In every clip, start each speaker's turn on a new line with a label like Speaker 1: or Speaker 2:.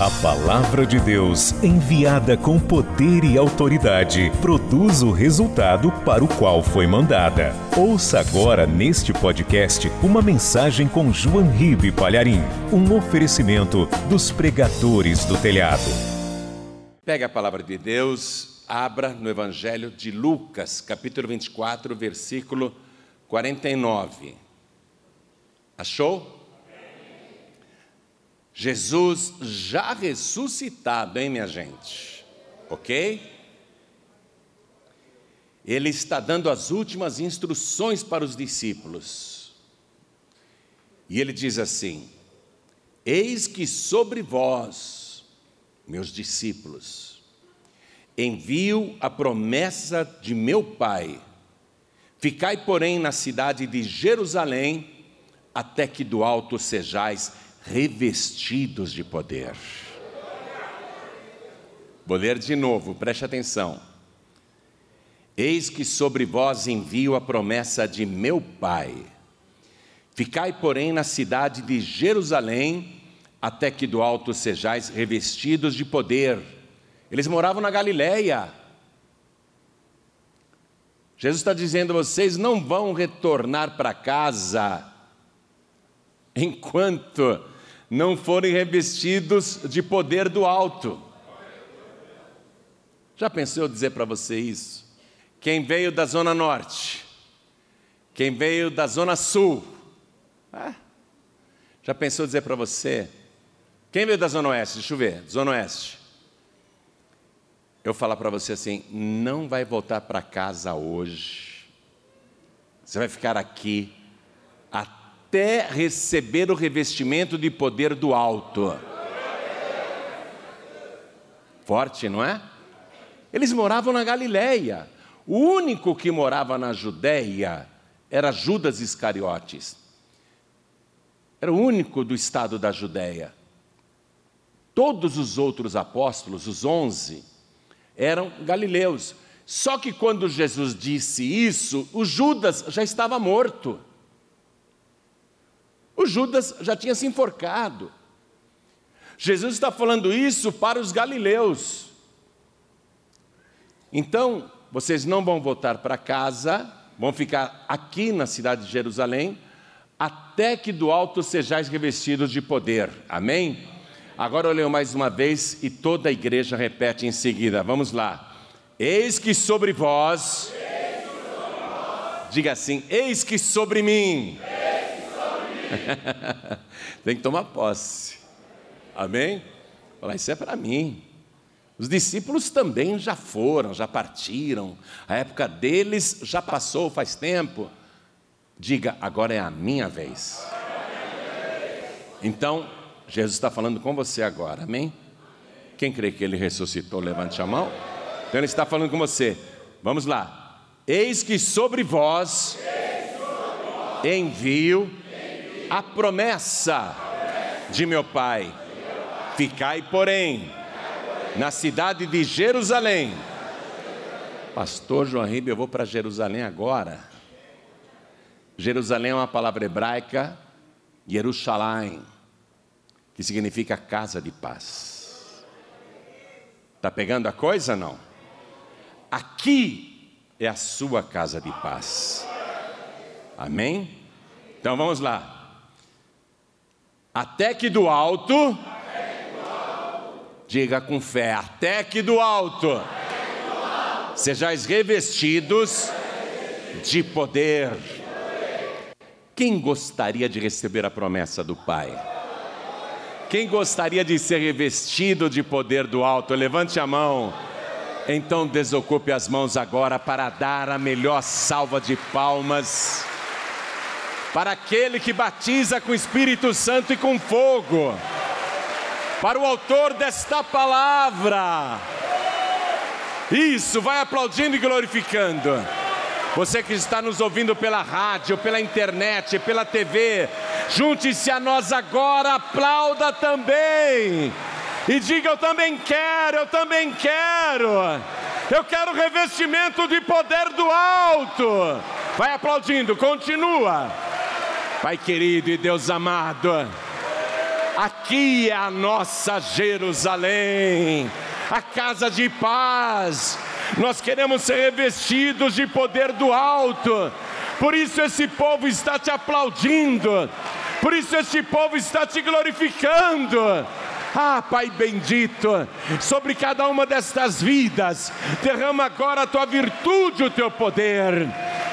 Speaker 1: A palavra de Deus, enviada com poder e autoridade, produz o resultado para o qual foi mandada. Ouça agora neste podcast uma mensagem com João Ribe Palharim, um oferecimento dos pregadores do telhado.
Speaker 2: Pega a palavra de Deus, abra no Evangelho de Lucas, capítulo 24, versículo 49. Achou? Jesus já ressuscitado, hein, minha gente? Ok? Ele está dando as últimas instruções para os discípulos. E ele diz assim: Eis que sobre vós, meus discípulos, envio a promessa de meu Pai. Ficai, porém, na cidade de Jerusalém, até que do alto sejais revestidos de poder. Vou ler de novo, preste atenção. Eis que sobre vós envio a promessa de meu Pai. Ficai, porém, na cidade de Jerusalém, até que do alto sejais revestidos de poder. Eles moravam na Galileia. Jesus está dizendo: vocês não vão retornar para casa enquanto não forem revestidos de poder do alto. Já pensou eu dizer para você isso? Quem veio da Zona Norte, quem veio da Zona Sul, é? já pensou dizer para você? Quem veio da Zona Oeste? Deixa eu ver, Zona Oeste. Eu falar para você assim: não vai voltar para casa hoje, você vai ficar aqui até até receber o revestimento de poder do alto. Forte, não é? Eles moravam na Galileia. O único que morava na Judéia era Judas Iscariotes. Era o único do estado da Judéia. Todos os outros apóstolos, os onze, eram galileus. Só que quando Jesus disse isso, o Judas já estava morto. O Judas já tinha se enforcado. Jesus está falando isso para os galileus. Então, vocês não vão voltar para casa, vão ficar aqui na cidade de Jerusalém, até que do alto sejais revestidos de poder. Amém? Agora eu leio mais uma vez e toda a igreja repete em seguida. Vamos lá. Eis que sobre vós, diga assim: eis que sobre mim. Tem que tomar posse. Amém? Falar, isso é para mim. Os discípulos também já foram, já partiram. A época deles já passou faz tempo. Diga, agora é a minha vez. Então, Jesus está falando com você agora, amém? Quem crê que ele ressuscitou, levante a mão. Então, ele está falando com você. Vamos lá. Eis que sobre vós envio a promessa de meu pai. Ficai, porém, na cidade de Jerusalém. Pastor João Ribeiro, eu vou para Jerusalém agora. Jerusalém é uma palavra hebraica, Jerusalém, que significa casa de paz. Está pegando a coisa não? Aqui é a sua casa de paz. Amém? Então vamos lá. Até que do alto, diga com fé, até que do alto, sejais revestidos de poder. Quem gostaria de receber a promessa do Pai? Quem gostaria de ser revestido de poder do alto? Levante a mão. Então desocupe as mãos agora para dar a melhor salva de palmas para aquele que batiza com Espírito Santo e com fogo, para o autor desta palavra. Isso, vai aplaudindo e glorificando. Você que está nos ouvindo pela rádio, pela internet, pela TV, junte-se a nós agora, aplauda também. E diga: Eu também quero, eu também quero. Eu quero revestimento de poder do alto. Vai aplaudindo, continua. Pai querido e Deus amado, Aqui é a nossa Jerusalém, a casa de paz. Nós queremos ser revestidos de poder do alto. Por isso esse povo está te aplaudindo. Por isso este povo está te glorificando. Ah, Pai bendito, sobre cada uma destas vidas, derrama agora a tua virtude, o teu poder.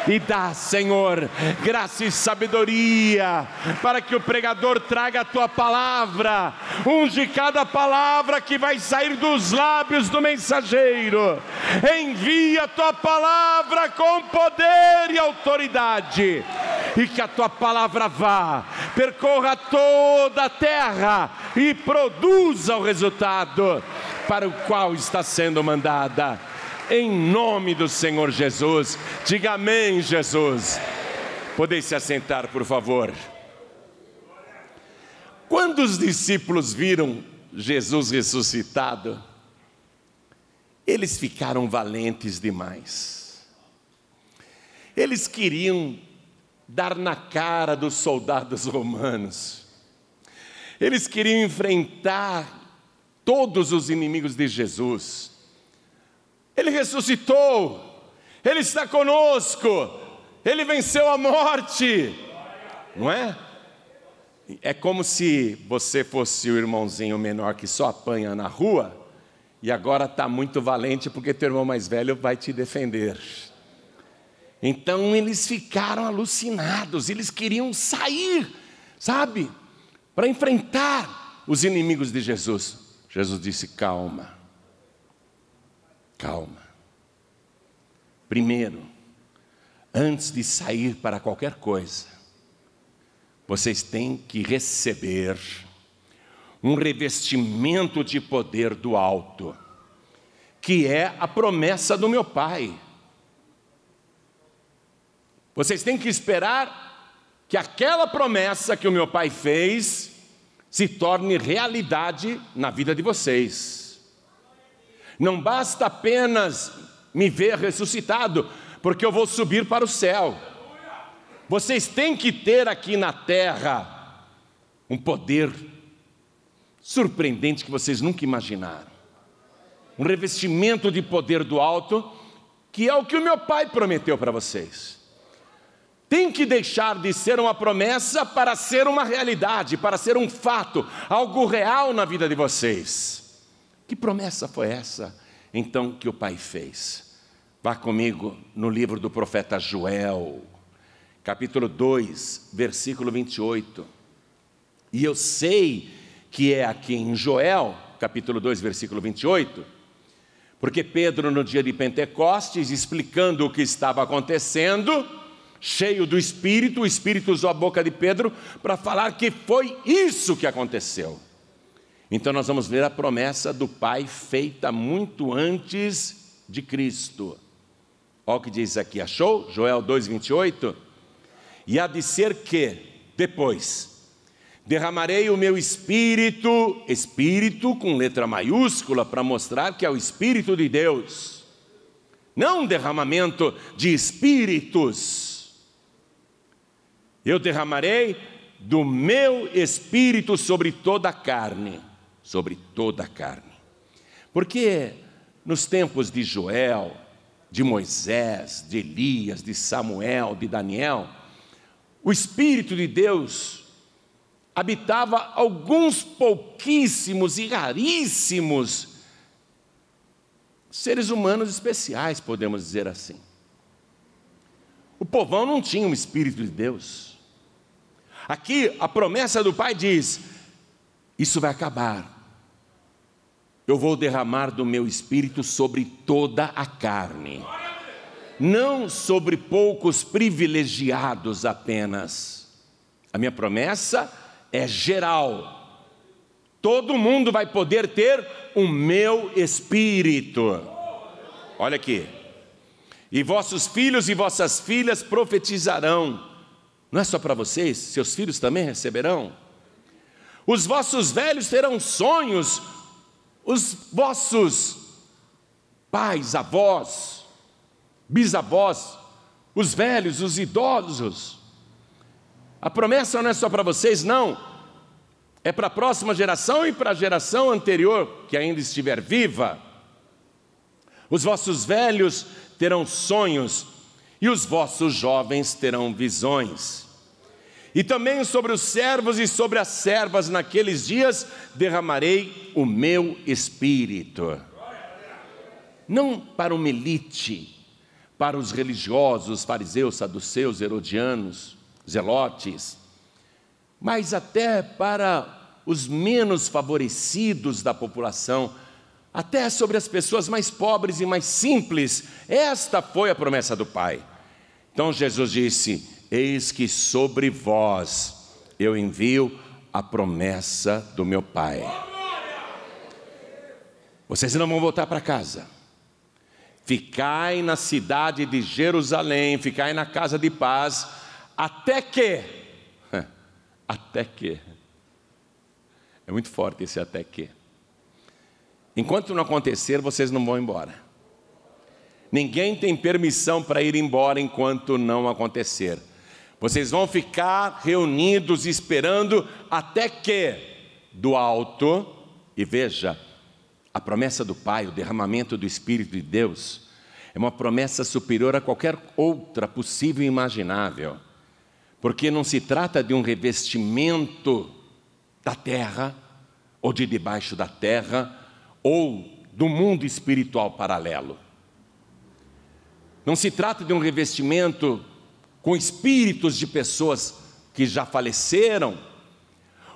Speaker 2: E dá, Senhor, graça e sabedoria, para que o pregador traga a tua palavra, unge cada palavra que vai sair dos lábios do mensageiro, envia a tua palavra com poder e autoridade, e que a tua palavra vá, percorra toda a terra e produza o resultado para o qual está sendo mandada em nome do Senhor Jesus. Diga amém, Jesus. Podeis se assentar, por favor. Quando os discípulos viram Jesus ressuscitado, eles ficaram valentes demais. Eles queriam dar na cara dos soldados romanos. Eles queriam enfrentar todos os inimigos de Jesus. Ele ressuscitou, Ele está conosco, Ele venceu a morte, não é? É como se você fosse o irmãozinho menor que só apanha na rua e agora está muito valente porque teu irmão mais velho vai te defender. Então eles ficaram alucinados, eles queriam sair, sabe, para enfrentar os inimigos de Jesus. Jesus disse: calma, Calma. Primeiro, antes de sair para qualquer coisa, vocês têm que receber um revestimento de poder do alto, que é a promessa do meu Pai. Vocês têm que esperar que aquela promessa que o meu Pai fez se torne realidade na vida de vocês. Não basta apenas me ver ressuscitado, porque eu vou subir para o céu. Vocês têm que ter aqui na terra um poder surpreendente que vocês nunca imaginaram. Um revestimento de poder do alto, que é o que o meu pai prometeu para vocês. Tem que deixar de ser uma promessa para ser uma realidade, para ser um fato, algo real na vida de vocês. Que promessa foi essa, então, que o Pai fez? Vá comigo no livro do profeta Joel, capítulo 2, versículo 28. E eu sei que é aqui em Joel, capítulo 2, versículo 28, porque Pedro, no dia de Pentecostes, explicando o que estava acontecendo, cheio do Espírito, o Espírito usou a boca de Pedro para falar que foi isso que aconteceu. Então nós vamos ver a promessa do Pai feita muito antes de Cristo. Olha o que diz aqui, achou? Joel 2,28. E há de ser que, depois, derramarei o meu espírito, espírito com letra maiúscula, para mostrar que é o Espírito de Deus, não um derramamento de espíritos. Eu derramarei do meu espírito sobre toda a carne sobre toda a carne. Porque nos tempos de Joel, de Moisés, de Elias, de Samuel, de Daniel, o Espírito de Deus habitava alguns pouquíssimos e raríssimos seres humanos especiais, podemos dizer assim. O povão não tinha um Espírito de Deus. Aqui a promessa do Pai diz: Isso vai acabar. Eu vou derramar do meu espírito sobre toda a carne, não sobre poucos privilegiados apenas. A minha promessa é geral, todo mundo vai poder ter o meu espírito. Olha aqui, e vossos filhos e vossas filhas profetizarão, não é só para vocês, seus filhos também receberão. Os vossos velhos terão sonhos, os vossos pais, avós, bisavós, os velhos, os idosos. A promessa não é só para vocês, não. é para a próxima geração e para a geração anterior que ainda estiver viva. Os vossos velhos terão sonhos e os vossos jovens terão visões. E também sobre os servos e sobre as servas naqueles dias derramarei o meu espírito. Não para uma elite, para os religiosos, fariseus, saduceus, herodianos, zelotes, mas até para os menos favorecidos da população, até sobre as pessoas mais pobres e mais simples. Esta foi a promessa do Pai. Então Jesus disse: Eis que sobre vós eu envio a promessa do meu Pai. Vocês não vão voltar para casa. Ficai na cidade de Jerusalém, ficai na casa de paz, até que, até que, é muito forte esse até que. Enquanto não acontecer, vocês não vão embora. Ninguém tem permissão para ir embora enquanto não acontecer. Vocês vão ficar reunidos esperando até que do alto, e veja, a promessa do Pai, o derramamento do Espírito de Deus, é uma promessa superior a qualquer outra possível e imaginável, porque não se trata de um revestimento da terra, ou de debaixo da terra, ou do mundo espiritual paralelo. Não se trata de um revestimento com espíritos de pessoas que já faleceram,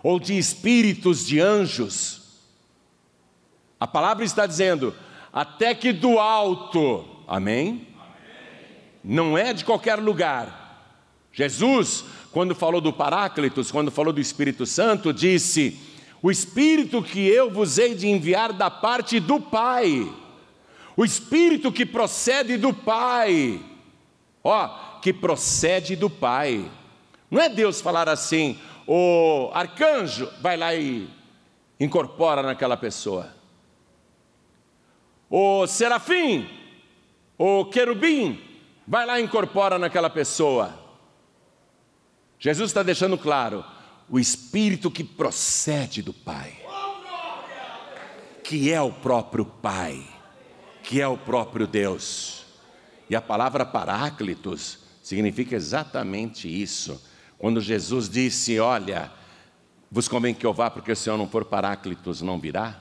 Speaker 2: ou de espíritos de anjos. A palavra está dizendo, até que do alto, amém? Não é de qualquer lugar. Jesus, quando falou do Paráclitos, quando falou do Espírito Santo, disse: O Espírito que eu vos hei de enviar da parte do Pai o espírito que procede do Pai, ó, que procede do Pai. Não é Deus falar assim, o arcanjo vai lá e incorpora naquela pessoa. O serafim, o querubim, vai lá e incorpora naquela pessoa. Jesus está deixando claro, o espírito que procede do Pai, que é o próprio Pai que é o próprio Deus. E a palavra paráclitos significa exatamente isso. Quando Jesus disse: Olha, vos convém que eu vá, porque se eu não for paráclitos, não virá.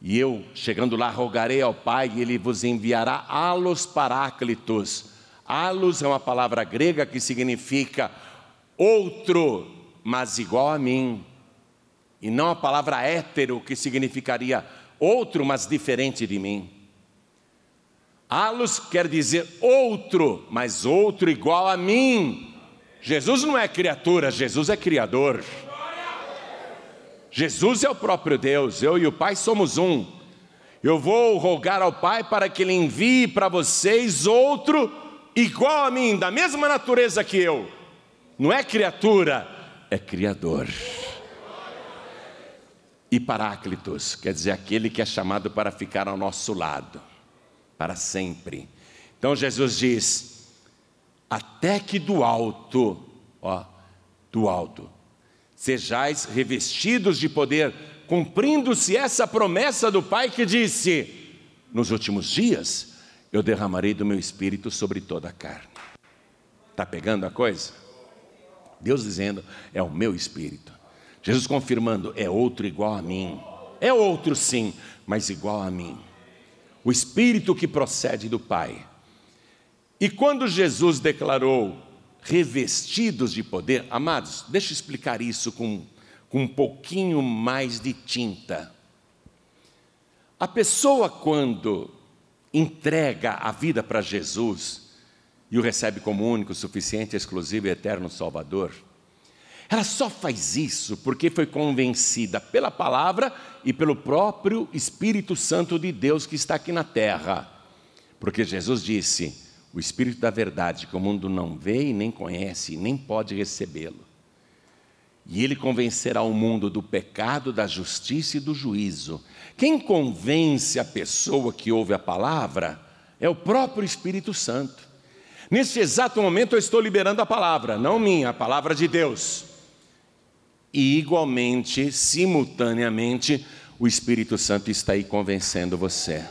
Speaker 2: E eu, chegando lá, rogarei ao Pai, e Ele vos enviará alos paráclitos. Alos é uma palavra grega que significa outro, mas igual a mim. E não a palavra hétero, que significaria outro, mas diferente de mim. Alos quer dizer outro, mas outro igual a mim. Jesus não é criatura, Jesus é criador. Jesus é o próprio Deus, eu e o Pai somos um. Eu vou rogar ao Pai para que Ele envie para vocês outro igual a mim, da mesma natureza que eu. Não é criatura, é criador. E Paráclitos, quer dizer aquele que é chamado para ficar ao nosso lado para sempre. Então Jesus diz: até que do alto, ó, do alto, sejais revestidos de poder, cumprindo-se essa promessa do Pai que disse: nos últimos dias eu derramarei do meu espírito sobre toda a carne. Está pegando a coisa? Deus dizendo: é o meu espírito. Jesus confirmando: é outro igual a mim. É outro sim, mas igual a mim o Espírito que procede do Pai. E quando Jesus declarou revestidos de poder, amados, deixa eu explicar isso com, com um pouquinho mais de tinta. A pessoa, quando entrega a vida para Jesus e o recebe como único, suficiente, exclusivo e eterno Salvador, ela só faz isso porque foi convencida pela palavra e pelo próprio Espírito Santo de Deus que está aqui na terra. Porque Jesus disse: O Espírito da verdade, que o mundo não vê e nem conhece, nem pode recebê-lo. E ele convencerá o mundo do pecado, da justiça e do juízo. Quem convence a pessoa que ouve a palavra é o próprio Espírito Santo. Nesse exato momento eu estou liberando a palavra, não minha, a palavra de Deus. E igualmente, simultaneamente, o Espírito Santo está aí convencendo você.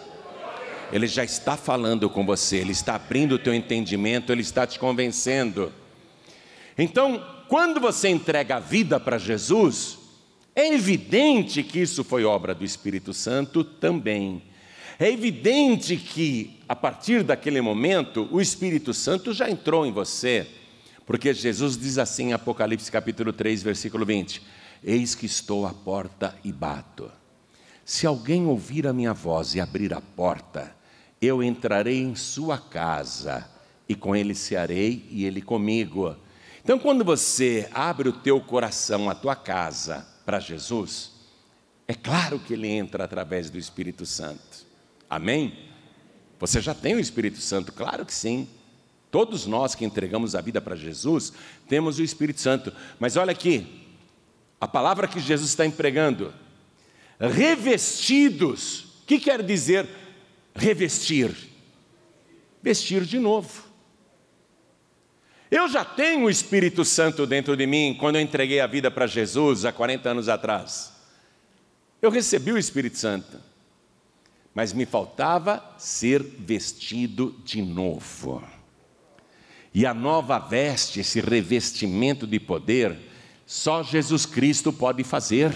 Speaker 2: Ele já está falando com você, ele está abrindo o teu entendimento, ele está te convencendo. Então, quando você entrega a vida para Jesus, é evidente que isso foi obra do Espírito Santo também. É evidente que, a partir daquele momento, o Espírito Santo já entrou em você, porque Jesus diz assim em Apocalipse capítulo 3, versículo 20: Eis que estou à porta e bato. Se alguém ouvir a minha voz e abrir a porta, eu entrarei em sua casa e com ele cearei e ele comigo. Então, quando você abre o teu coração, a tua casa para Jesus, é claro que ele entra através do Espírito Santo. Amém? Você já tem o Espírito Santo? Claro que sim. Todos nós que entregamos a vida para Jesus temos o Espírito Santo. Mas olha aqui, a palavra que Jesus está empregando, revestidos, o que quer dizer revestir. Vestir de novo. Eu já tenho o Espírito Santo dentro de mim quando eu entreguei a vida para Jesus há 40 anos atrás. Eu recebi o Espírito Santo, mas me faltava ser vestido de novo. E a nova veste, esse revestimento de poder, só Jesus Cristo pode fazer.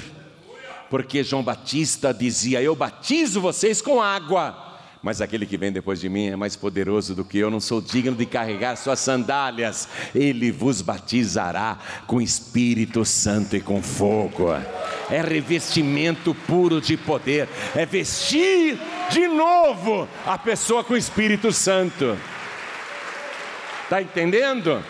Speaker 2: Porque João Batista dizia: Eu batizo vocês com água mas aquele que vem depois de mim é mais poderoso do que eu, não sou digno de carregar suas sandálias. Ele vos batizará com Espírito Santo e com fogo. É revestimento puro de poder, é vestir de novo a pessoa com Espírito Santo. Está entendendo?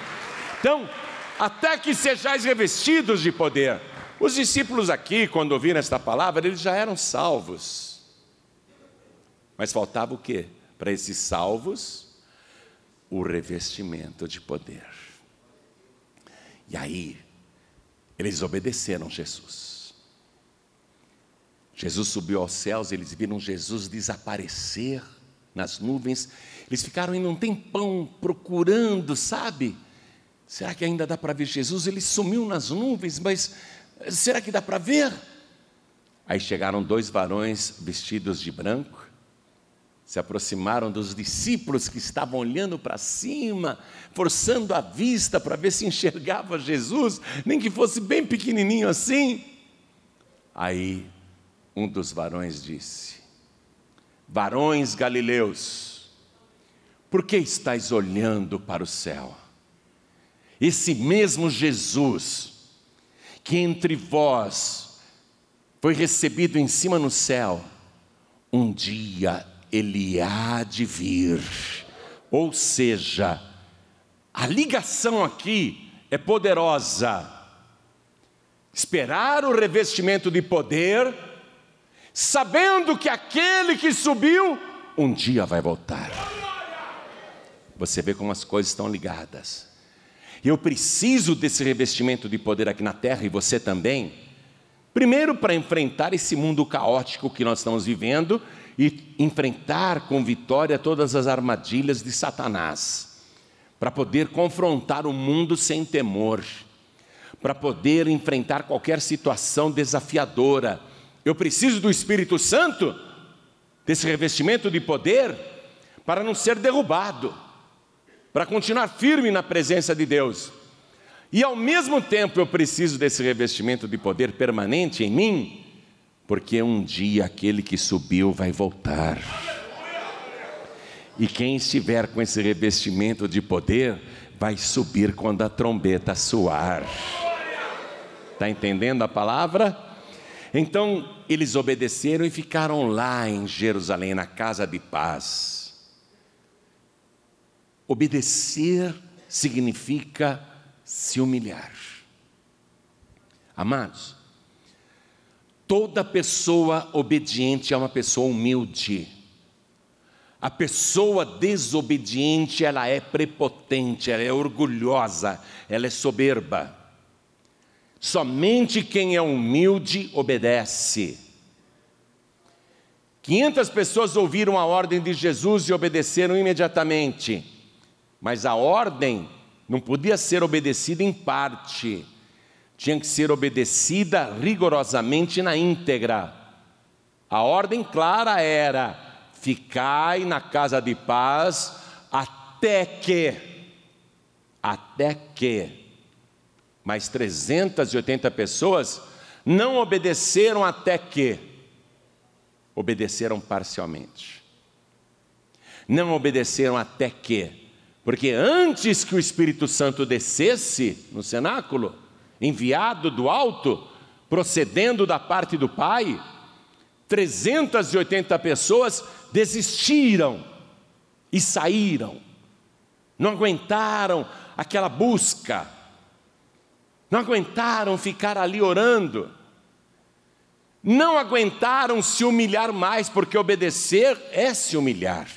Speaker 2: Então, até que sejais revestidos de poder. Os discípulos aqui, quando ouviram esta palavra, eles já eram salvos. Mas faltava o quê? Para esses salvos, o revestimento de poder. E aí, eles obedeceram Jesus. Jesus subiu aos céus, eles viram Jesus desaparecer nas nuvens. Eles ficaram em um tempão procurando, sabe? Será que ainda dá para ver Jesus? Ele sumiu nas nuvens, mas será que dá para ver? Aí chegaram dois varões vestidos de branco, se aproximaram dos discípulos que estavam olhando para cima, forçando a vista para ver se enxergava Jesus, nem que fosse bem pequenininho assim. Aí um dos varões disse: Varões galileus, por que estáis olhando para o céu? Esse mesmo Jesus, que entre vós foi recebido em cima no céu, um dia ele há de vir. Ou seja, a ligação aqui é poderosa. Esperar o revestimento de poder, sabendo que aquele que subiu um dia vai voltar. Você vê como as coisas estão ligadas. Eu preciso desse revestimento de poder aqui na terra e você também. Primeiro, para enfrentar esse mundo caótico que nós estamos vivendo e enfrentar com vitória todas as armadilhas de Satanás, para poder confrontar o mundo sem temor, para poder enfrentar qualquer situação desafiadora. Eu preciso do Espírito Santo, desse revestimento de poder, para não ser derrubado, para continuar firme na presença de Deus. E ao mesmo tempo eu preciso desse revestimento de poder permanente em mim, porque um dia aquele que subiu vai voltar. E quem estiver com esse revestimento de poder, vai subir quando a trombeta soar. Está entendendo a palavra? Então eles obedeceram e ficaram lá em Jerusalém, na casa de paz. Obedecer significa se humilhar. Amados, Toda pessoa obediente é uma pessoa humilde. A pessoa desobediente, ela é prepotente, ela é orgulhosa, ela é soberba. Somente quem é humilde obedece. 500 pessoas ouviram a ordem de Jesus e obedeceram imediatamente. Mas a ordem não podia ser obedecida em parte tinha que ser obedecida rigorosamente na íntegra. A ordem clara era: ficai na casa de paz até que, até que, mais 380 pessoas não obedeceram até que, obedeceram parcialmente. Não obedeceram até que, porque antes que o Espírito Santo descesse no cenáculo, enviado do alto, procedendo da parte do Pai, 380 pessoas desistiram e saíram, não aguentaram aquela busca, não aguentaram ficar ali orando, não aguentaram se humilhar mais, porque obedecer é se humilhar.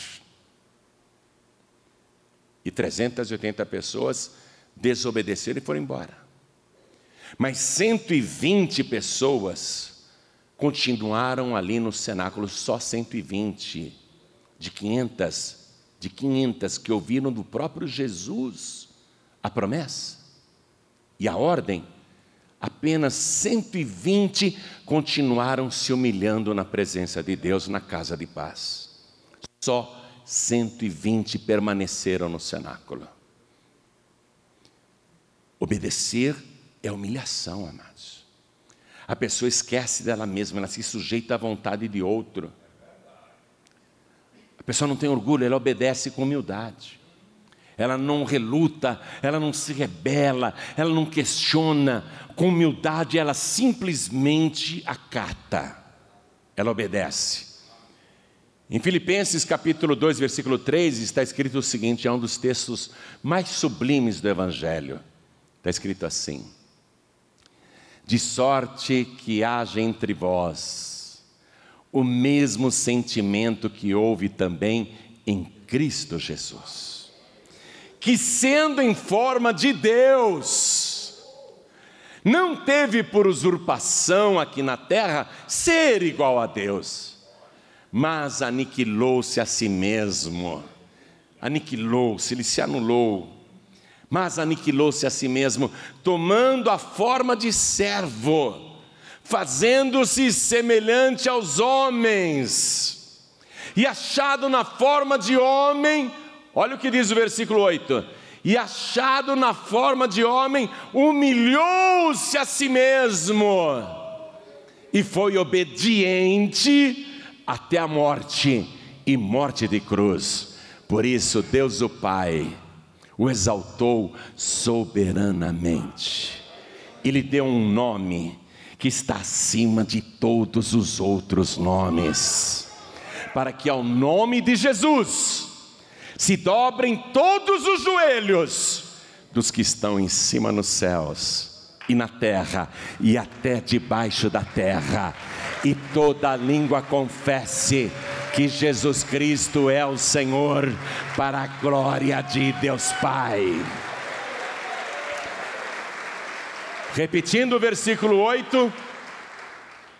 Speaker 2: E 380 pessoas desobedeceram e foram embora. Mas 120 pessoas continuaram ali no cenáculo, só 120 de 500, de 500 que ouviram do próprio Jesus a promessa e a ordem. Apenas 120 continuaram se humilhando na presença de Deus na casa de paz. Só 120 permaneceram no cenáculo. Obedecer é humilhação, amados. A pessoa esquece dela mesma, ela se sujeita à vontade de outro. A pessoa não tem orgulho, ela obedece com humildade. Ela não reluta, ela não se rebela, ela não questiona. Com humildade, ela simplesmente acata. Ela obedece. Em Filipenses capítulo 2, versículo 3, está escrito o seguinte: é um dos textos mais sublimes do Evangelho. Está escrito assim: de sorte que haja entre vós o mesmo sentimento que houve também em Cristo Jesus, que sendo em forma de Deus, não teve por usurpação aqui na terra ser igual a Deus, mas aniquilou-se a si mesmo, aniquilou-se, ele se anulou. Mas aniquilou-se a si mesmo, tomando a forma de servo, fazendo-se semelhante aos homens, e achado na forma de homem, olha o que diz o versículo 8: e achado na forma de homem, humilhou-se a si mesmo, e foi obediente até a morte e morte de cruz. Por isso, Deus o Pai, o exaltou soberanamente. Ele deu um nome que está acima de todos os outros nomes, para que ao nome de Jesus se dobrem todos os joelhos dos que estão em cima nos céus e na terra e até debaixo da terra, e toda língua confesse que Jesus Cristo é o Senhor, para a glória de Deus Pai. Repetindo o versículo 8: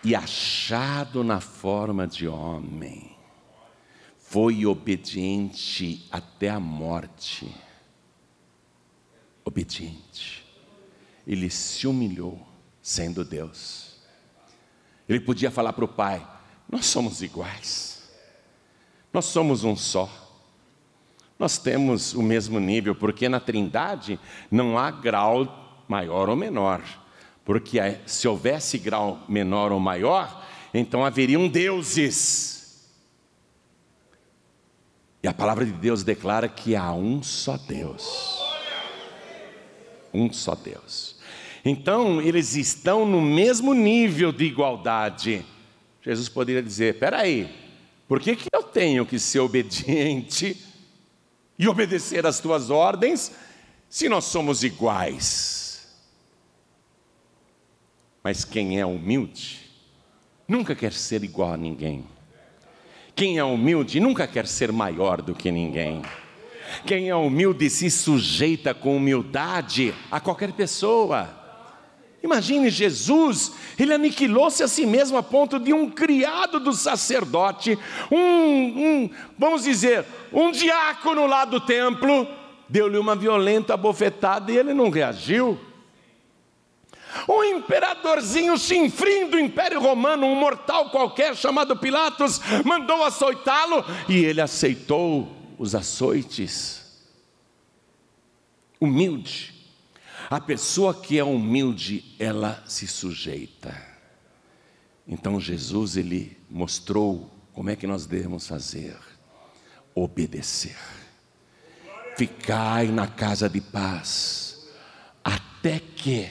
Speaker 2: E achado na forma de homem, foi obediente até a morte. Obediente. Ele se humilhou, sendo Deus. Ele podia falar para o Pai: Nós somos iguais. Nós somos um só. Nós temos o mesmo nível, porque na Trindade não há grau maior ou menor. Porque se houvesse grau menor ou maior, então haveriam deuses. E a palavra de Deus declara que há um só Deus. Um só Deus. Então, eles estão no mesmo nível de igualdade. Jesus poderia dizer: peraí, por que, que eu tenho que ser obediente e obedecer às tuas ordens se nós somos iguais? Mas quem é humilde nunca quer ser igual a ninguém. Quem é humilde nunca quer ser maior do que ninguém. Quem é humilde se sujeita com humildade a qualquer pessoa. Imagine Jesus, ele aniquilou-se a si mesmo a ponto de um criado do sacerdote, um, um, vamos dizer, um diácono lá do templo, deu-lhe uma violenta bofetada e ele não reagiu. Um imperadorzinho chinfrim do Império Romano, um mortal qualquer chamado Pilatos, mandou açoitá-lo e ele aceitou os açoites. Humilde. A pessoa que é humilde, ela se sujeita. Então Jesus ele mostrou como é que nós devemos fazer: obedecer. Ficai na casa de paz, até que,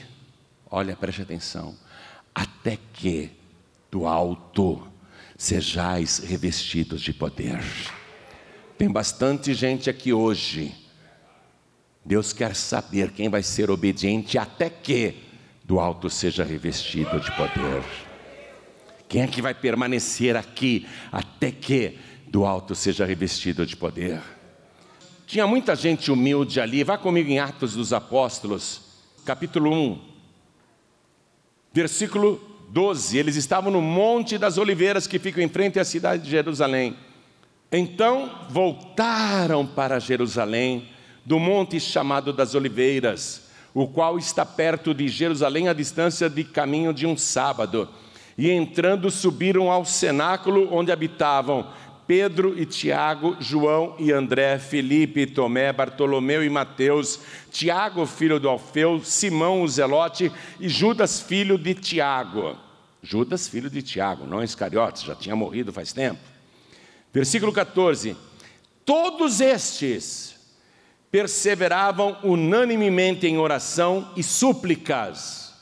Speaker 2: olha, preste atenção, até que do alto sejais revestidos de poder. Tem bastante gente aqui hoje Deus quer saber quem vai ser obediente até que do alto seja revestido de poder. Quem é que vai permanecer aqui até que do alto seja revestido de poder? Tinha muita gente humilde ali. Vá comigo em Atos dos Apóstolos, capítulo 1, versículo 12. Eles estavam no Monte das Oliveiras que fica em frente à cidade de Jerusalém. Então voltaram para Jerusalém do monte chamado das Oliveiras, o qual está perto de Jerusalém, a distância de caminho de um sábado. E entrando, subiram ao cenáculo onde habitavam Pedro e Tiago, João e André, Felipe, Tomé, Bartolomeu e Mateus, Tiago, filho do Alfeu, Simão, o Zelote e Judas, filho de Tiago. Judas, filho de Tiago, não Iscariotes, já tinha morrido faz tempo. Versículo 14: Todos estes perseveravam unanimemente em oração e súplicas,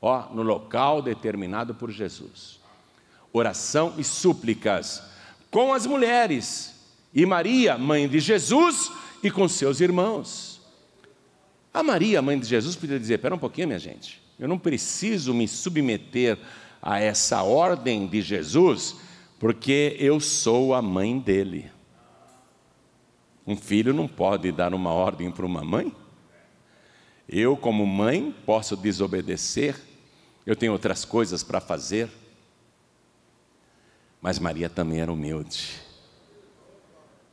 Speaker 2: ó, no local determinado por Jesus. Oração e súplicas com as mulheres e Maria, mãe de Jesus, e com seus irmãos. A Maria, mãe de Jesus, podia dizer: Espera um pouquinho, minha gente, eu não preciso me submeter a essa ordem de Jesus, porque eu sou a mãe dele. Um filho não pode dar uma ordem para uma mãe. Eu, como mãe, posso desobedecer, eu tenho outras coisas para fazer. Mas Maria também era humilde.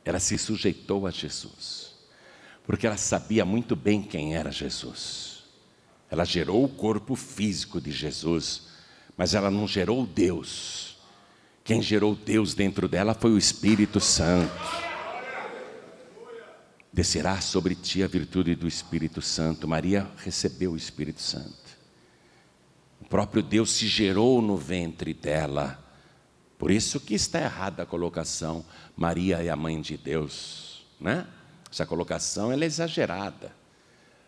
Speaker 2: Ela se sujeitou a Jesus, porque ela sabia muito bem quem era Jesus. Ela gerou o corpo físico de Jesus, mas ela não gerou Deus. Quem gerou Deus dentro dela foi o Espírito Santo descerá sobre ti a virtude do Espírito Santo. Maria recebeu o Espírito Santo. O próprio Deus se gerou no ventre dela. Por isso que está errada a colocação, Maria é a mãe de Deus, né? Essa colocação é exagerada.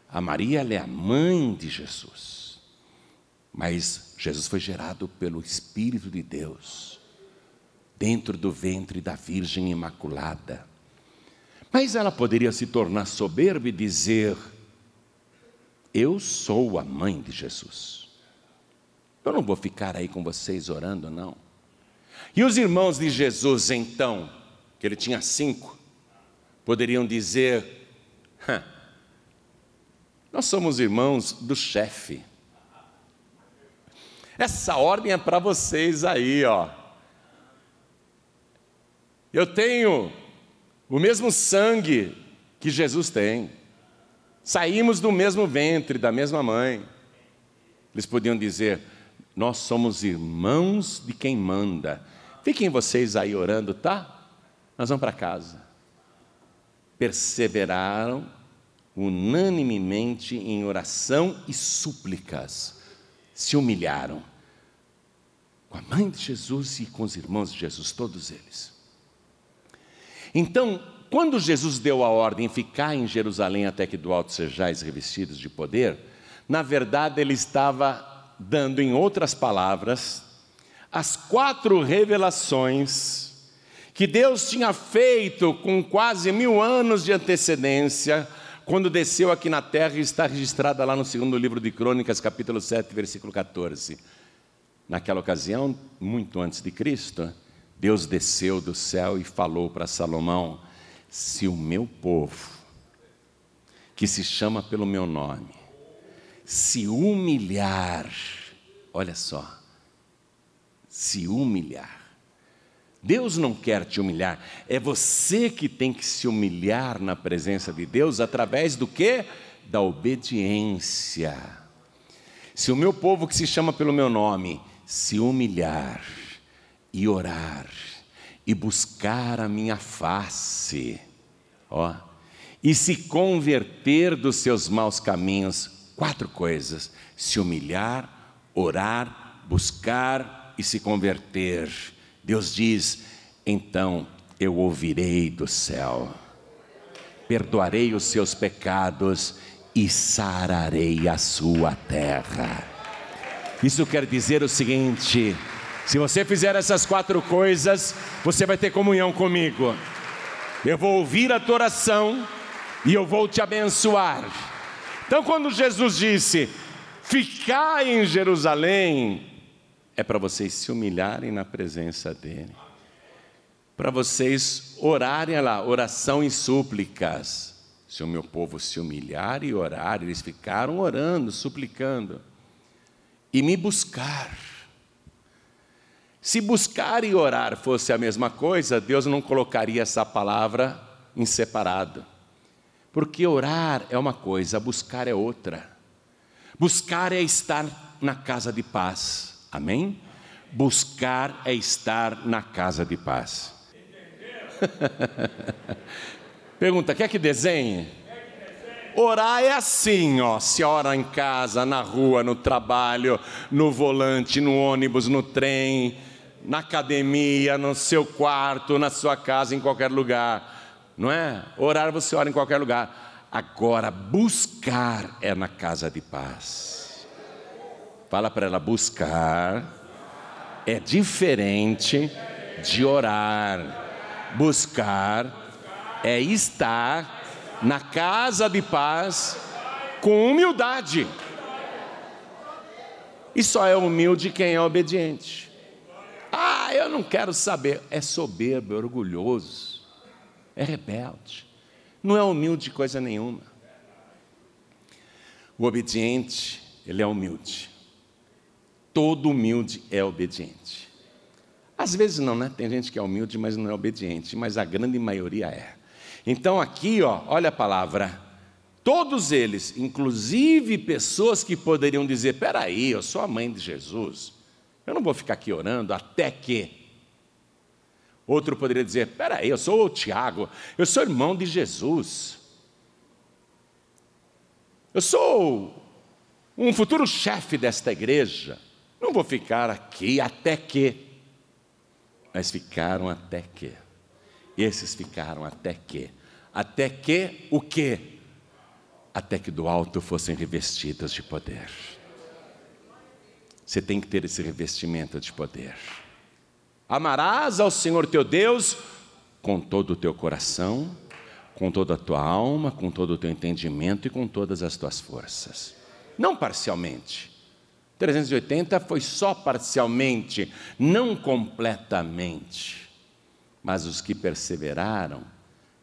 Speaker 2: A Maria é a mãe de Jesus. Mas Jesus foi gerado pelo Espírito de Deus, dentro do ventre da Virgem Imaculada. Mas ela poderia se tornar soberba e dizer: Eu sou a mãe de Jesus. Eu não vou ficar aí com vocês orando, não. E os irmãos de Jesus, então, que ele tinha cinco, poderiam dizer: Nós somos irmãos do chefe. Essa ordem é para vocês aí, ó. Eu tenho o mesmo sangue que Jesus tem. Saímos do mesmo ventre, da mesma mãe. Eles podiam dizer: Nós somos irmãos de quem manda. Fiquem vocês aí orando, tá? Nós vamos para casa. Perseveraram unanimemente em oração e súplicas. Se humilharam com a mãe de Jesus e com os irmãos de Jesus, todos eles. Então, quando Jesus deu a ordem ficar em Jerusalém até que do alto sejais revestidos de poder, na verdade ele estava dando, em outras palavras, as quatro revelações que Deus tinha feito com quase mil anos de antecedência, quando desceu aqui na terra e está registrada lá no segundo livro de Crônicas, capítulo 7, versículo 14. Naquela ocasião, muito antes de Cristo, Deus desceu do céu e falou para Salomão: Se o meu povo, que se chama pelo meu nome, se humilhar, olha só, se humilhar. Deus não quer te humilhar, é você que tem que se humilhar na presença de Deus através do que? Da obediência. Se o meu povo que se chama pelo meu nome se humilhar e orar e buscar a minha face, ó, e se converter dos seus maus caminhos, quatro coisas: se humilhar, orar, buscar e se converter. Deus diz: então eu ouvirei do céu, perdoarei os seus pecados e sararei a sua terra. Isso quer dizer o seguinte: se você fizer essas quatro coisas, você vai ter comunhão comigo. Eu vou ouvir a tua oração e eu vou te abençoar. Então, quando Jesus disse: Ficai em Jerusalém, é para vocês se humilharem na presença dEle, para vocês orarem lá, oração e súplicas. Se o meu povo se humilhar e orar, eles ficaram orando, suplicando, e me buscar. Se buscar e orar fosse a mesma coisa, Deus não colocaria essa palavra em separado. Porque orar é uma coisa, buscar é outra. Buscar é estar na casa de paz. Amém? Buscar é estar na casa de paz. Pergunta: quer que desenhe? Orar é assim, ó. Se ora em casa, na rua, no trabalho, no volante, no ônibus, no trem, na academia, no seu quarto, na sua casa, em qualquer lugar. Não é? Orar você ora em qualquer lugar. Agora, buscar é na casa de paz. Fala para ela: buscar é diferente de orar. Buscar é estar na casa de paz com humildade. E só é humilde quem é obediente. Ah, eu não quero saber. É soberbo, é orgulhoso, é rebelde. Não é humilde coisa nenhuma. O obediente, ele é humilde. Todo humilde é obediente. Às vezes não, né? Tem gente que é humilde, mas não é obediente, mas a grande maioria é. Então aqui, ó, olha a palavra. Todos eles, inclusive pessoas que poderiam dizer: peraí, eu sou a mãe de Jesus, eu não vou ficar aqui orando até que. Outro poderia dizer: peraí, eu sou o Tiago, eu sou irmão de Jesus, eu sou um futuro chefe desta igreja, não vou ficar aqui até que. Mas ficaram até que. Esses ficaram até que. Até que o quê? Até que do alto fossem revestidos de poder. Você tem que ter esse revestimento de poder. Amarás ao Senhor teu Deus com todo o teu coração, com toda a tua alma, com todo o teu entendimento e com todas as tuas forças. Não parcialmente. 380 foi só parcialmente, não completamente. Mas os que perseveraram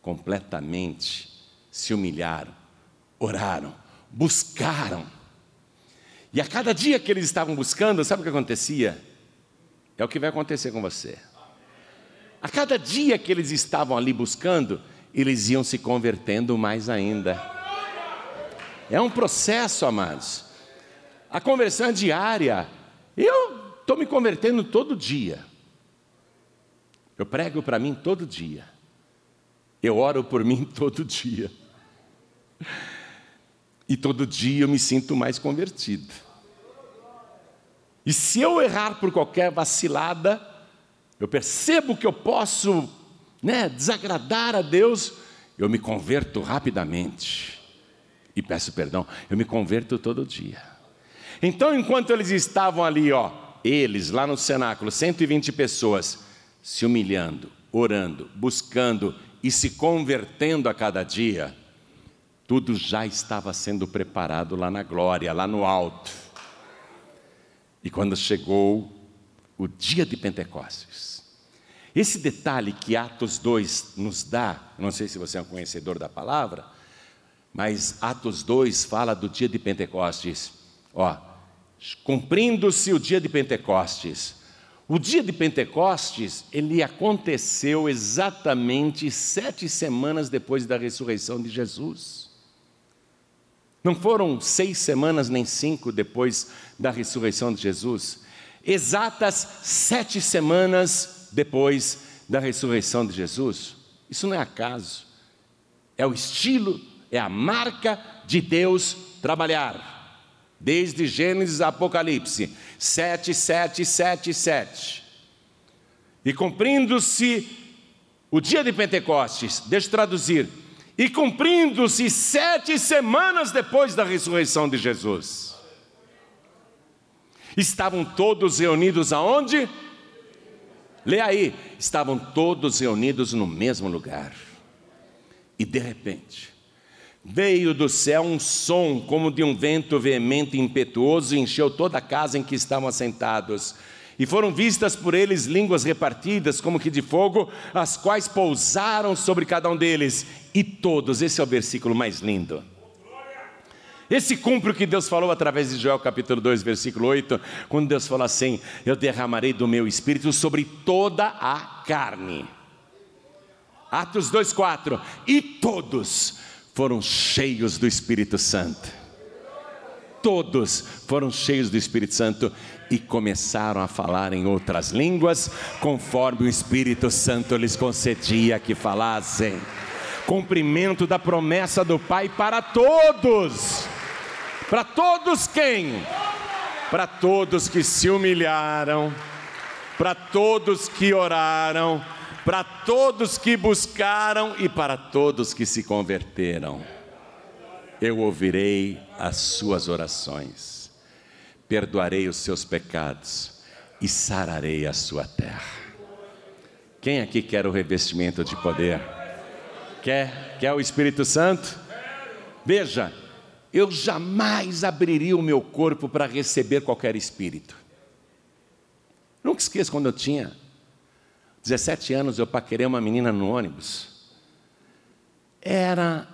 Speaker 2: completamente se humilharam, oraram, buscaram. E a cada dia que eles estavam buscando, sabe o que acontecia? É o que vai acontecer com você. A cada dia que eles estavam ali buscando, eles iam se convertendo mais ainda. É um processo, amados. A conversão é diária. Eu estou me convertendo todo dia. Eu prego para mim todo dia. Eu oro por mim todo dia. E todo dia eu me sinto mais convertido. E se eu errar por qualquer vacilada, eu percebo que eu posso né, desagradar a Deus, eu me converto rapidamente. E peço perdão, eu me converto todo dia. Então, enquanto eles estavam ali, ó, eles lá no cenáculo, 120 pessoas, se humilhando, orando, buscando e se convertendo a cada dia, tudo já estava sendo preparado lá na glória, lá no alto. E quando chegou o dia de Pentecostes, esse detalhe que Atos 2 nos dá, não sei se você é um conhecedor da palavra, mas Atos 2 fala do dia de Pentecostes. Ó, cumprindo-se o dia de Pentecostes, o dia de Pentecostes, ele aconteceu exatamente sete semanas depois da ressurreição de Jesus. Não foram seis semanas nem cinco depois da ressurreição de Jesus? Exatas sete semanas depois da ressurreição de Jesus? Isso não é acaso. É o estilo, é a marca de Deus trabalhar. Desde Gênesis a Apocalipse. Sete, sete, sete, sete. E cumprindo-se o dia de Pentecostes, deixa eu traduzir. E cumprindo-se sete semanas depois da ressurreição de Jesus. Estavam todos reunidos aonde? Lê aí, estavam todos reunidos no mesmo lugar. E de repente, veio do céu um som como de um vento veemente e impetuoso e encheu toda a casa em que estavam assentados. E foram vistas por eles línguas repartidas, como que de fogo, as quais pousaram sobre cada um deles. E todos, esse é o versículo mais lindo. Esse cumpre o que Deus falou através de Joel capítulo 2, versículo 8, quando Deus falou assim: Eu derramarei do meu espírito sobre toda a carne. Atos 2, 4. E todos foram cheios do Espírito Santo. Todos foram cheios do Espírito Santo e começaram a falar em outras línguas, conforme o Espírito Santo lhes concedia que falassem. Cumprimento da promessa do Pai para todos. Para todos quem? Para todos que se humilharam, para todos que oraram, para todos que buscaram e para todos que se converteram. Eu ouvirei as suas orações, perdoarei os seus pecados e sararei a sua terra. Quem aqui quer o revestimento de poder? Quer? Quer o Espírito Santo? Veja, eu jamais abriria o meu corpo para receber qualquer espírito. Nunca esqueço quando eu tinha 17 anos, eu paquerei uma menina no ônibus. Era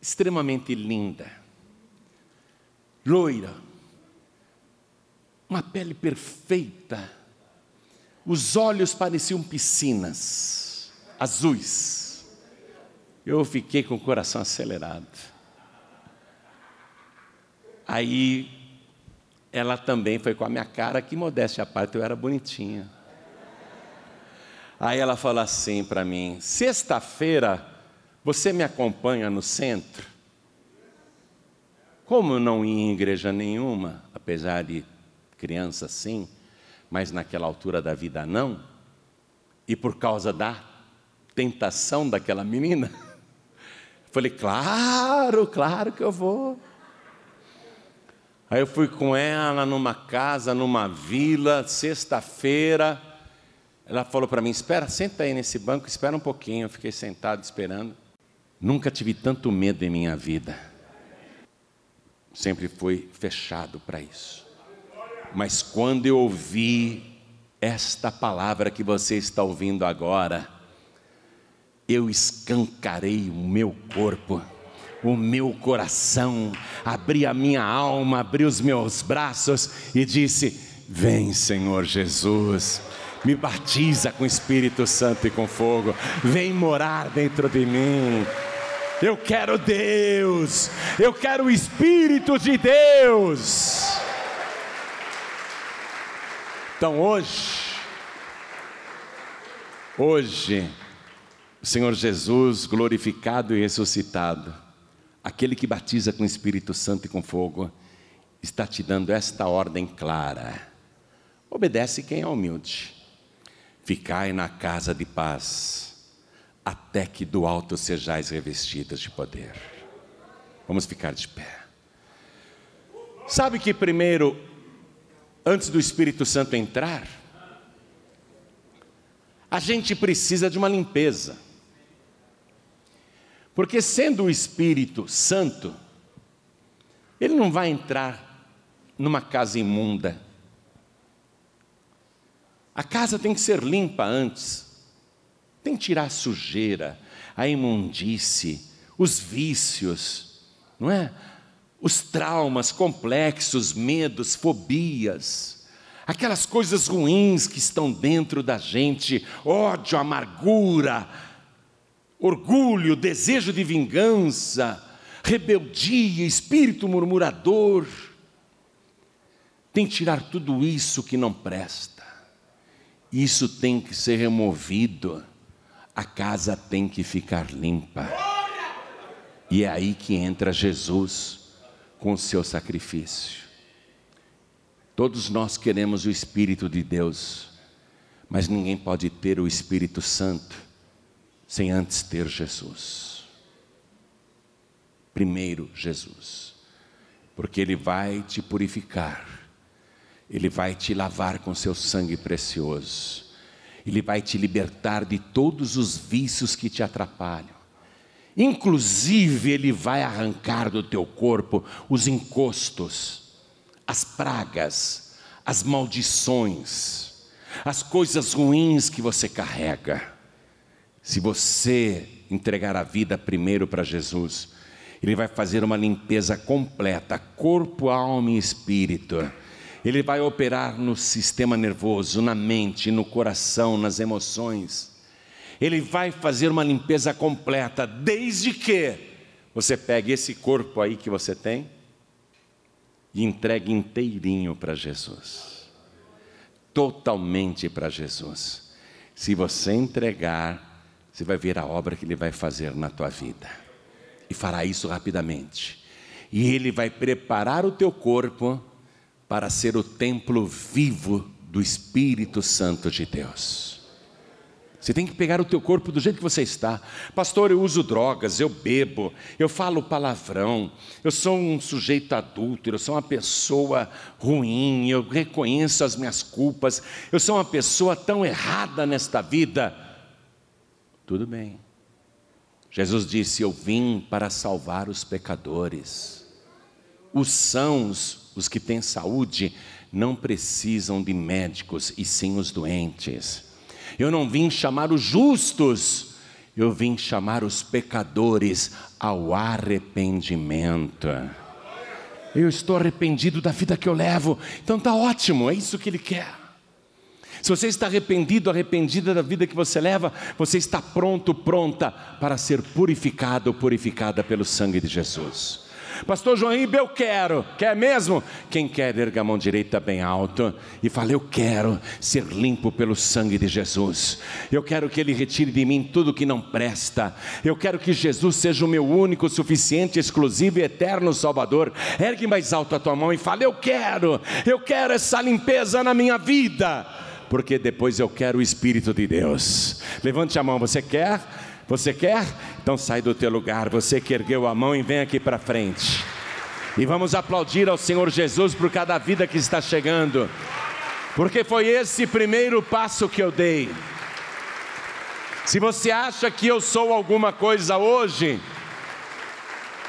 Speaker 2: extremamente linda, loira, uma pele perfeita, os olhos pareciam piscinas, azuis. Eu fiquei com o coração acelerado. Aí ela também foi com a minha cara, que modéstia à parte, eu era bonitinha. Aí ela falou assim para mim: sexta-feira você me acompanha no centro? Como eu não ia em igreja nenhuma, apesar de criança sim, mas naquela altura da vida não, e por causa da tentação daquela menina, falei: claro, claro que eu vou. Aí eu fui com ela numa casa, numa vila, sexta-feira. Ela falou para mim: Espera, senta aí nesse banco, espera um pouquinho. Eu fiquei sentado esperando. Nunca tive tanto medo em minha vida. Sempre fui fechado para isso. Mas quando eu ouvi esta palavra que você está ouvindo agora, eu escancarei o meu corpo o meu coração, abri a minha alma, abri os meus braços e disse: Vem, Senhor Jesus, me batiza com Espírito Santo e com fogo, vem morar dentro de mim. Eu quero Deus, eu quero o Espírito de Deus. Então hoje, hoje, o Senhor Jesus glorificado e ressuscitado, aquele que batiza com o Espírito Santo e com fogo, está te dando esta ordem clara: obedece quem é humilde, ficai na casa de paz, até que do alto sejais revestidas de poder. Vamos ficar de pé. Sabe que primeiro, antes do Espírito Santo entrar, a gente precisa de uma limpeza. Porque sendo o Espírito Santo, ele não vai entrar numa casa imunda. A casa tem que ser limpa antes. Tem que tirar a sujeira, a imundície, os vícios, não é? Os traumas complexos, medos, fobias, aquelas coisas ruins que estão dentro da gente, ódio, amargura, orgulho, desejo de vingança, rebeldia, espírito murmurador. Tem que tirar tudo isso que não presta. Isso tem que ser removido. A casa tem que ficar limpa. E é aí que entra Jesus com o seu sacrifício. Todos nós queremos o Espírito de Deus, mas ninguém pode ter o Espírito Santo sem antes ter Jesus. Primeiro, Jesus, porque Ele vai te purificar, Ele vai te lavar com seu sangue precioso, Ele vai te libertar de todos os vícios que te atrapalham. Inclusive, Ele vai arrancar do teu corpo os encostos, as pragas, as maldições, as coisas ruins que você carrega. Se você entregar a vida primeiro para Jesus, Ele vai fazer uma limpeza completa, corpo, alma e espírito. Ele vai operar no sistema nervoso, na mente, no coração, nas emoções. Ele vai fazer uma limpeza completa, desde que você pegue esse corpo aí que você tem e entregue inteirinho para Jesus. Totalmente para Jesus. Se você entregar, você vai ver a obra que Ele vai fazer na tua vida. E fará isso rapidamente. E Ele vai preparar o teu corpo para ser o templo vivo do Espírito Santo de Deus. Você tem que pegar o teu corpo do jeito que você está. Pastor, eu uso drogas, eu bebo, eu falo palavrão, eu sou um sujeito adúltero, eu sou uma pessoa ruim, eu reconheço as minhas culpas, eu sou uma pessoa tão errada nesta vida. Tudo bem. Jesus disse: Eu vim para salvar os pecadores. Os sãos, os que têm saúde, não precisam de médicos, e sim os doentes. Eu não vim chamar os justos, eu vim chamar os pecadores ao arrependimento. Eu estou arrependido da vida que eu levo, então está ótimo, é isso que Ele quer. Se você está arrependido, arrependida da vida que você leva, você está pronto, pronta para ser purificado purificada pelo sangue de Jesus. Pastor Joaíbe, eu quero, quer mesmo? Quem quer, erga a mão direita bem alto e fala: Eu quero ser limpo pelo sangue de Jesus. Eu quero que Ele retire de mim tudo que não presta. Eu quero que Jesus seja o meu único, suficiente, exclusivo e eterno Salvador. Ergue mais alto a tua mão e fala: Eu quero, eu quero essa limpeza na minha vida porque depois eu quero o Espírito de Deus. Levante a mão, você quer? Você quer? Então sai do teu lugar, você que ergueu a mão e vem aqui para frente. E vamos aplaudir ao Senhor Jesus por cada vida que está chegando, porque foi esse primeiro passo que eu dei. Se você acha que eu sou alguma coisa hoje,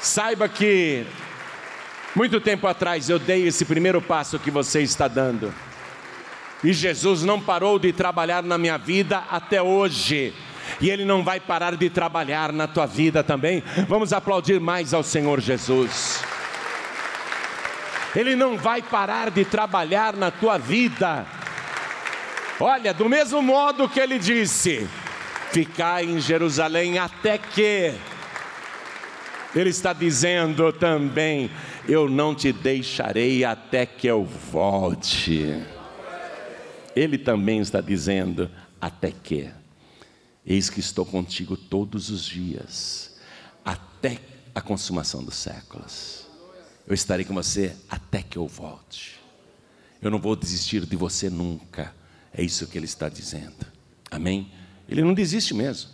Speaker 2: saiba que muito tempo atrás eu dei esse primeiro passo que você está dando. E Jesus não parou de trabalhar na minha vida até hoje. E Ele não vai parar de trabalhar na tua vida também. Vamos aplaudir mais ao Senhor Jesus. Ele não vai parar de trabalhar na tua vida. Olha, do mesmo modo que ele disse: Ficai em Jerusalém até que. Ele está dizendo também: Eu não te deixarei até que eu volte. Ele também está dizendo: até que, eis que estou contigo todos os dias, até a consumação dos séculos. Eu estarei com você até que eu volte. Eu não vou desistir de você nunca. É isso que ele está dizendo. Amém? Ele não desiste mesmo.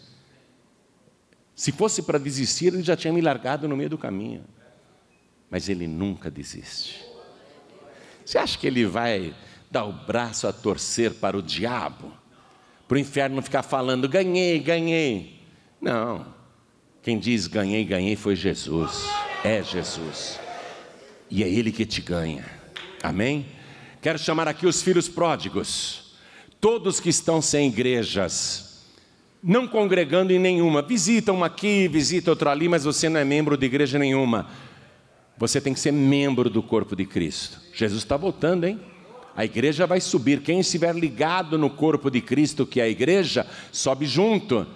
Speaker 2: Se fosse para desistir, ele já tinha me largado no meio do caminho. Mas ele nunca desiste. Você acha que ele vai dar o braço a torcer para o diabo, para o inferno não ficar falando, ganhei, ganhei. Não. Quem diz ganhei, ganhei foi Jesus. É Jesus. E é Ele que te ganha. Amém? Quero chamar aqui os filhos pródigos. Todos que estão sem igrejas, não congregando em nenhuma, visitam aqui, visitam outra ali, mas você não é membro de igreja nenhuma. Você tem que ser membro do corpo de Cristo. Jesus está voltando, hein? A igreja vai subir. Quem estiver ligado no corpo de Cristo, que é a igreja, sobe junto.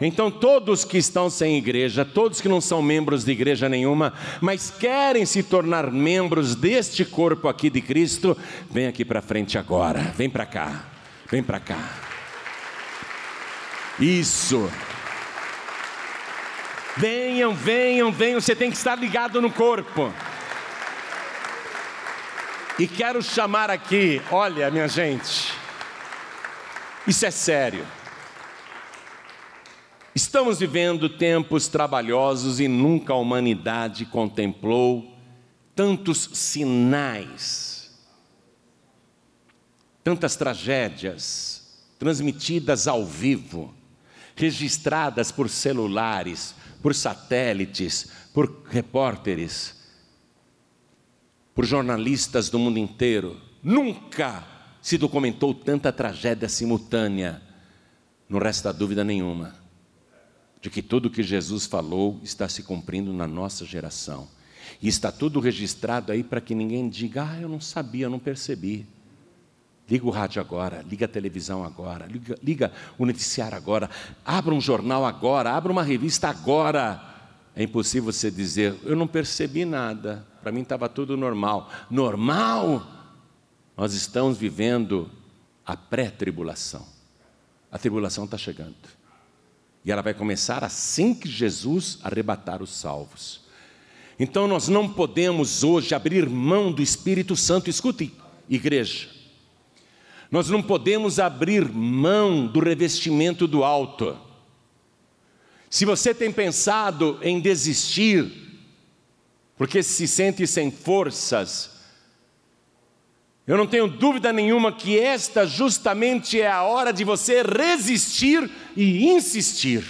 Speaker 2: Então, todos que estão sem igreja, todos que não são membros de igreja nenhuma, mas querem se tornar membros deste corpo aqui de Cristo, vem aqui para frente agora, vem para cá, vem para cá. Isso. Venham, venham, venham, você tem que estar ligado no corpo. E quero chamar aqui, olha, minha gente, isso é sério. Estamos vivendo tempos trabalhosos e nunca a humanidade contemplou tantos sinais, tantas tragédias transmitidas ao vivo, registradas por celulares, por satélites, por repórteres, por jornalistas do mundo inteiro. Nunca se documentou tanta tragédia simultânea. Não resta dúvida nenhuma de que tudo que Jesus falou está se cumprindo na nossa geração. E está tudo registrado aí para que ninguém diga, ah, eu não sabia, eu não percebi. Liga o rádio agora, liga a televisão agora, liga, liga o noticiário agora, abra um jornal agora, abra uma revista agora. É impossível você dizer, eu não percebi nada, para mim estava tudo normal. Normal? Nós estamos vivendo a pré-tribulação. A tribulação está chegando. E ela vai começar assim que Jesus arrebatar os salvos. Então nós não podemos hoje abrir mão do Espírito Santo. Escute, igreja. Nós não podemos abrir mão do revestimento do alto. Se você tem pensado em desistir, porque se sente sem forças, eu não tenho dúvida nenhuma que esta justamente é a hora de você resistir e insistir.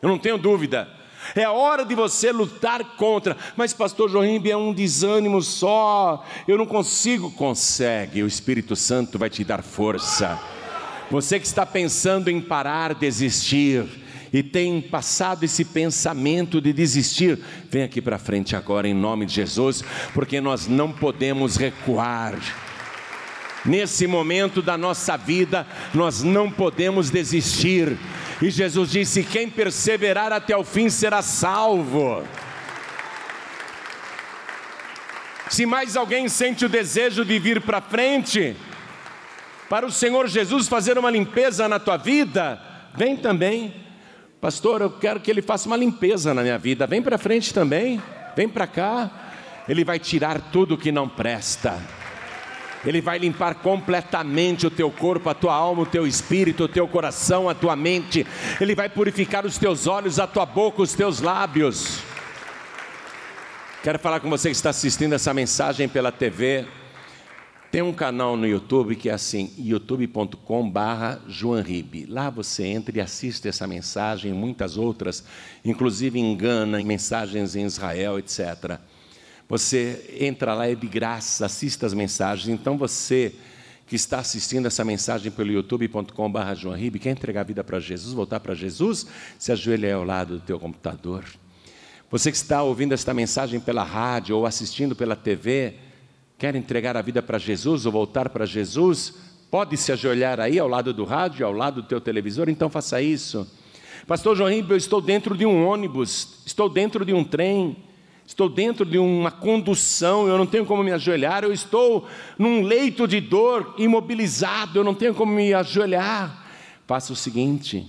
Speaker 2: Eu não tenho dúvida. É a hora de você lutar contra. Mas, pastor Jorimbe, é um desânimo só. Eu não consigo. Consegue. O Espírito Santo vai te dar força. Você que está pensando em parar, desistir, e tem passado esse pensamento de desistir, vem aqui para frente agora em nome de Jesus, porque nós não podemos recuar. Nesse momento da nossa vida, nós não podemos desistir. E Jesus disse: Quem perseverar até o fim será salvo. Se mais alguém sente o desejo de vir para frente, para o Senhor Jesus fazer uma limpeza na tua vida, vem também. Pastor, eu quero que ele faça uma limpeza na minha vida. Vem para frente também. Vem para cá. Ele vai tirar tudo que não presta. Ele vai limpar completamente o teu corpo, a tua alma, o teu espírito, o teu coração, a tua mente. Ele vai purificar os teus olhos, a tua boca, os teus lábios. Quero falar com você que está assistindo essa mensagem pela TV. Tem um canal no YouTube que é assim, youtube.com/barra Joanribe. Lá você entra e assiste essa mensagem e muitas outras, inclusive em Gana, mensagens em Israel, etc. Você entra lá, é de graça, assista as mensagens. Então você que está assistindo essa mensagem pelo youtube.com/barra Joanribe, quer entregar a vida para Jesus, voltar para Jesus, se ajoelha ao lado do teu computador. Você que está ouvindo esta mensagem pela rádio ou assistindo pela TV, quer entregar a vida para Jesus ou voltar para Jesus, pode se ajoelhar aí ao lado do rádio, ao lado do teu televisor, então faça isso. Pastor João Ribeiro, eu estou dentro de um ônibus, estou dentro de um trem, estou dentro de uma condução, eu não tenho como me ajoelhar, eu estou num leito de dor, imobilizado, eu não tenho como me ajoelhar. Faça o seguinte: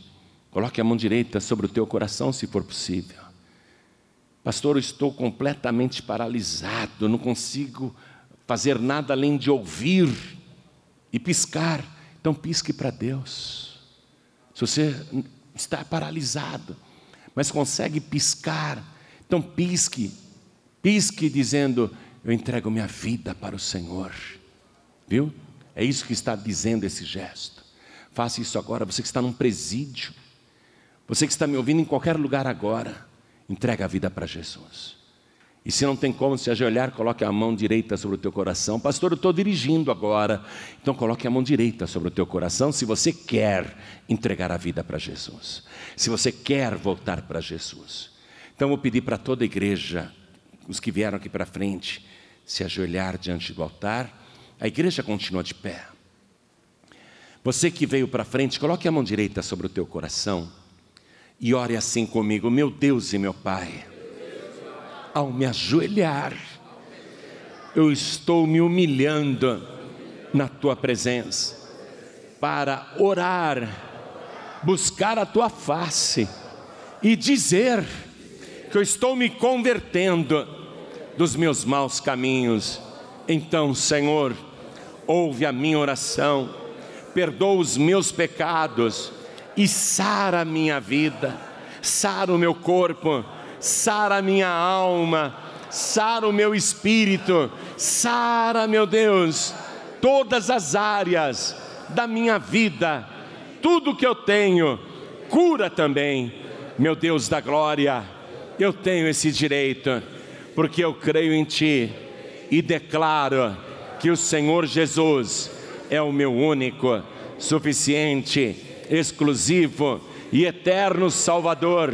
Speaker 2: coloque a mão direita sobre o teu coração, se for possível. Pastor, eu estou completamente paralisado, não consigo fazer nada além de ouvir e piscar. Então pisque para Deus. Se você está paralisado, mas consegue piscar, então pisque. Pisque dizendo: Eu entrego minha vida para o Senhor. Viu? É isso que está dizendo esse gesto. Faça isso agora, você que está num presídio. Você que está me ouvindo em qualquer lugar agora, entrega a vida para Jesus. E se não tem como se ajoelhar, coloque a mão direita sobre o teu coração. Pastor, eu estou dirigindo agora. Então coloque a mão direita sobre o teu coração se você quer entregar a vida para Jesus. Se você quer voltar para Jesus. Então eu vou pedir para toda a igreja, os que vieram aqui para frente, se ajoelhar diante do altar. A igreja continua de pé. Você que veio para frente, coloque a mão direita sobre o teu coração E ore assim comigo, meu Deus e meu Pai. Ao me ajoelhar, eu estou me humilhando na tua presença para orar, buscar a tua face e dizer que eu estou me convertendo dos meus maus caminhos. Então, Senhor, ouve a minha oração, perdoa os meus pecados e sara a minha vida, sara o meu corpo, sara minha alma, sara o meu espírito, sara, meu Deus, todas as áreas da minha vida, tudo que eu tenho, cura também, meu Deus da glória, eu tenho esse direito, porque eu creio em Ti e declaro que o Senhor Jesus é o meu único, suficiente, exclusivo e eterno Salvador